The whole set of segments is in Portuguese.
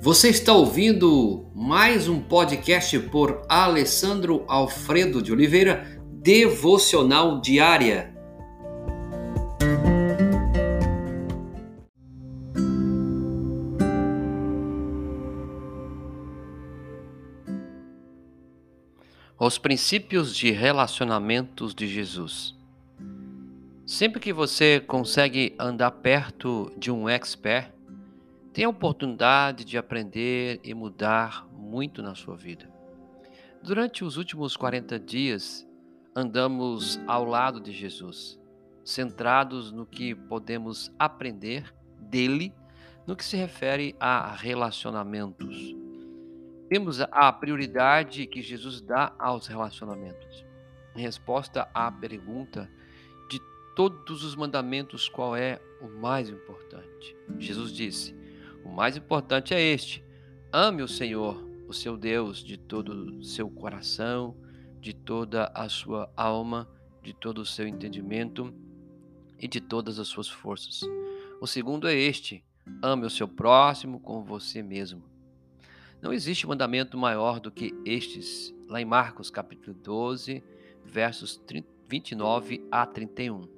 Você está ouvindo mais um podcast por Alessandro Alfredo de Oliveira, Devocional Diária. Os princípios de relacionamentos de Jesus. Sempre que você consegue andar perto de um expert, tem a oportunidade de aprender e mudar muito na sua vida. Durante os últimos 40 dias, andamos ao lado de Jesus, centrados no que podemos aprender dele no que se refere a relacionamentos. Temos a prioridade que Jesus dá aos relacionamentos. Em resposta à pergunta todos os mandamentos, qual é o mais importante? Jesus disse: O mais importante é este: ame o Senhor, o seu Deus, de todo o seu coração, de toda a sua alma, de todo o seu entendimento e de todas as suas forças. O segundo é este: ame o seu próximo como você mesmo. Não existe mandamento maior do que estes, lá em Marcos capítulo 12, versos 29 a 31.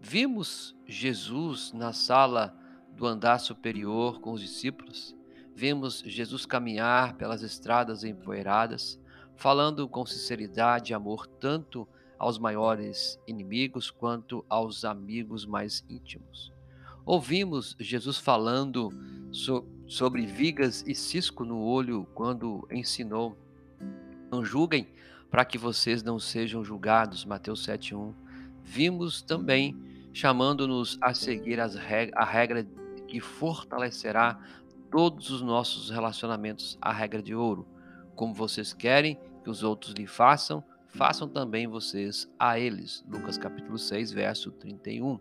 Vimos Jesus na sala do andar superior com os discípulos. Vimos Jesus caminhar pelas estradas empoeiradas, falando com sinceridade e amor tanto aos maiores inimigos quanto aos amigos mais íntimos. Ouvimos Jesus falando so sobre vigas e cisco no olho quando ensinou: Não julguem para que vocês não sejam julgados. Mateus 7:1. Vimos também chamando-nos a seguir reg a regra que fortalecerá todos os nossos relacionamentos, a regra de ouro. Como vocês querem que os outros lhe façam, façam também vocês a eles. Lucas capítulo 6, verso 31.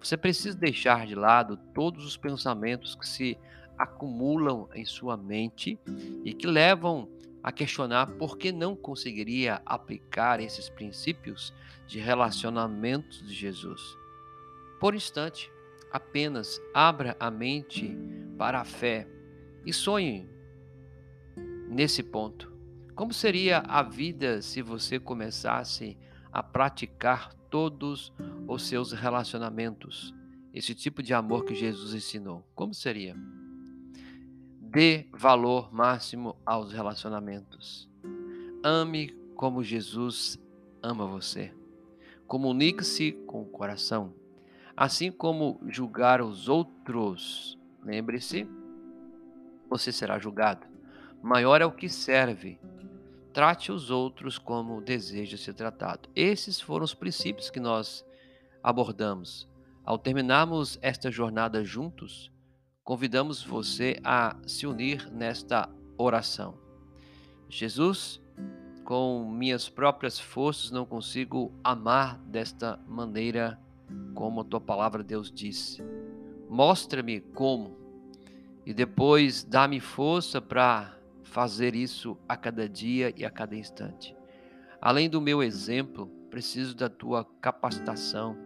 Você precisa deixar de lado todos os pensamentos que se acumulam em sua mente e que levam a questionar por que não conseguiria aplicar esses princípios de relacionamento de Jesus. Por instante, apenas abra a mente para a fé e sonhe nesse ponto. Como seria a vida se você começasse a praticar todos os seus relacionamentos? Esse tipo de amor que Jesus ensinou. Como seria? Dê valor máximo aos relacionamentos. Ame como Jesus ama você. Comunique-se com o coração assim como julgar os outros. Lembre-se, você será julgado. Maior é o que serve. Trate os outros como deseja ser tratado. Esses foram os princípios que nós abordamos. Ao terminarmos esta jornada juntos, convidamos você a se unir nesta oração. Jesus, com minhas próprias forças não consigo amar desta maneira como a tua palavra, Deus, disse. Mostra-me como e depois dá-me força para fazer isso a cada dia e a cada instante. Além do meu exemplo, preciso da tua capacitação.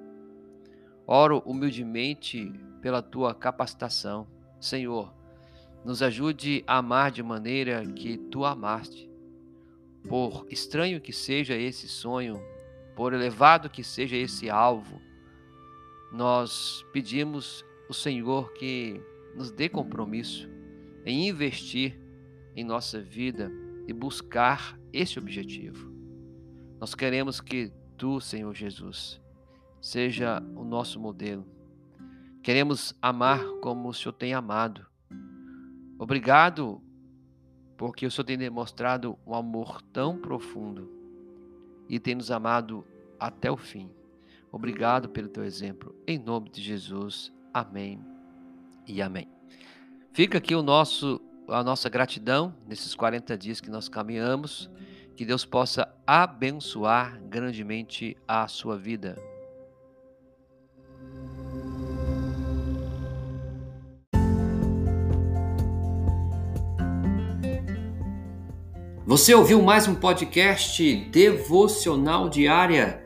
Oro humildemente pela tua capacitação. Senhor, nos ajude a amar de maneira que tu amaste. Por estranho que seja esse sonho, por elevado que seja esse alvo, nós pedimos o Senhor que nos dê compromisso em investir em nossa vida e buscar esse objetivo. Nós queremos que tu, Senhor Jesus, seja o nosso modelo. Queremos amar como o Senhor tem amado. Obrigado porque o Senhor tem demonstrado um amor tão profundo e tem nos amado até o fim. Obrigado pelo teu exemplo. Em nome de Jesus. Amém e amém. Fica aqui o nosso a nossa gratidão nesses 40 dias que nós caminhamos. Que Deus possa abençoar grandemente a sua vida. Você ouviu mais um podcast devocional diária?